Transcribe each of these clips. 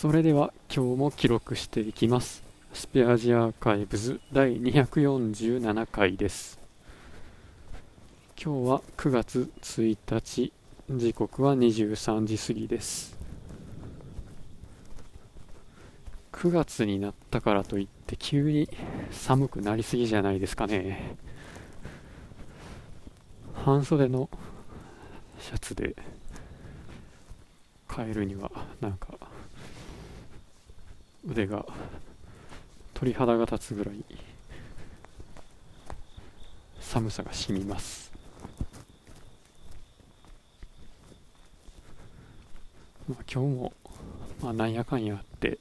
それでは今日も記録していきます。スペアジアーカイブズ第247回です。今日は9月1日時刻は23時過ぎです。9月になったからといって急に寒くなりすぎじゃないですかね。半袖のシャツで帰るにはなんか腕が鳥肌が立つぐらい寒さがしみます。まあ今日もまあなんやかんやあって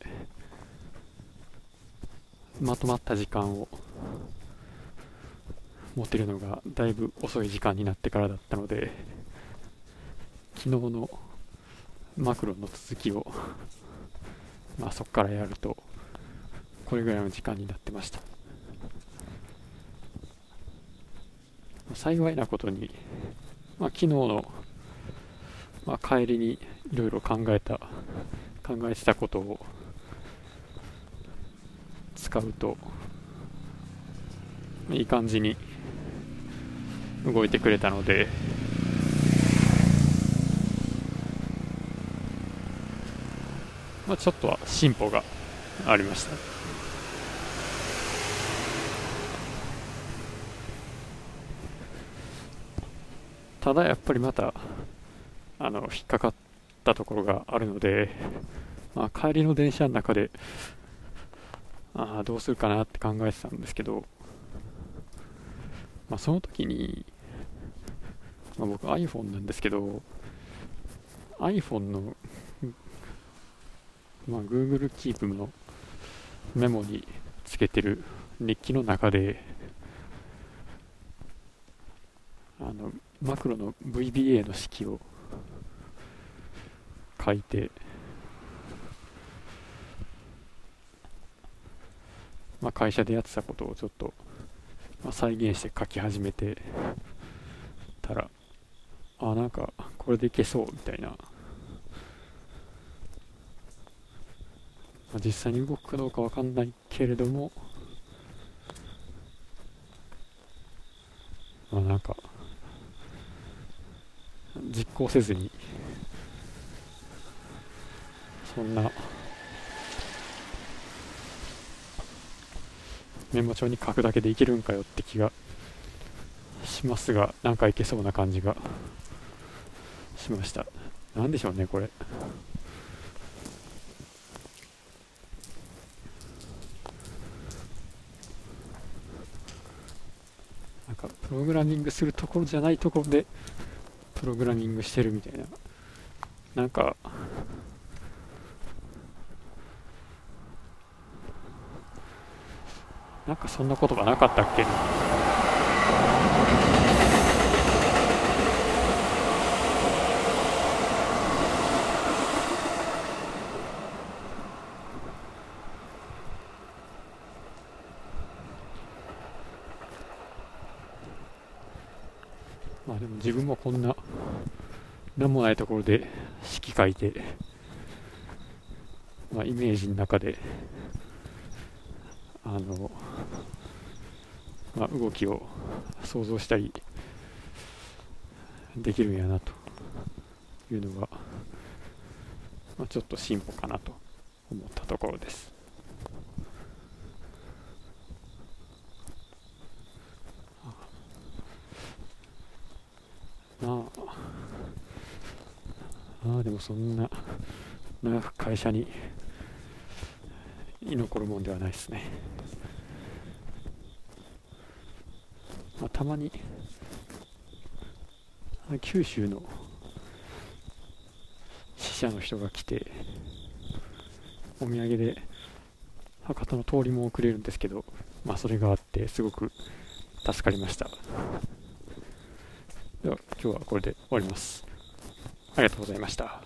まとまった時間を持てるのがだいぶ遅い時間になってからだったので昨日のマクロの続きをまあそこからやるとこれぐらいの時間になってました。幸いなことに、まあ、昨日の、まあ、帰りにいろいろ考えた考えてたことを使うといい感じに動いてくれたのでまあ、ちょっとは進歩がありました。ただやっぱりまたあの引っかかったところがあるので、まあ、帰りの電車の中であどうするかなって考えてたんですけど、まあ、その時に、まあ、僕 iPhone なんですけど iPhone のまあ、Google Keep のメモにつけてる日記の中であのマクロの VBA の式を書いて、まあ、会社でやってたことをちょっと、まあ、再現して書き始めてたらあなんかこれでいけそうみたいなまあ、実際に動くかどうかわかんないけれども、まあなんか、実行せずに、そんな、メモ帳に書くだけでいけるんかよって気がしますが、なんかいけそうな感じがしました。なんでしょうね、これ。かプログラミングするところじゃないところでプログラミングしてるみたいな。なんかなんかそんな言葉なかったっけ？まあでも自分もこんな何もないところで式書いて、まあ、イメージの中であの、まあ、動きを想像したりできるんやなというのが、まあ、ちょっと進歩かなと思ったところです。あああでもそんな長く会社に居残るもんではないですね、まあ、たまに九州の死者の人が来てお土産で博多の通りも送れるんですけどまあそれがあってすごく助かりました。では今日はこれで終わります。ありがとうございました。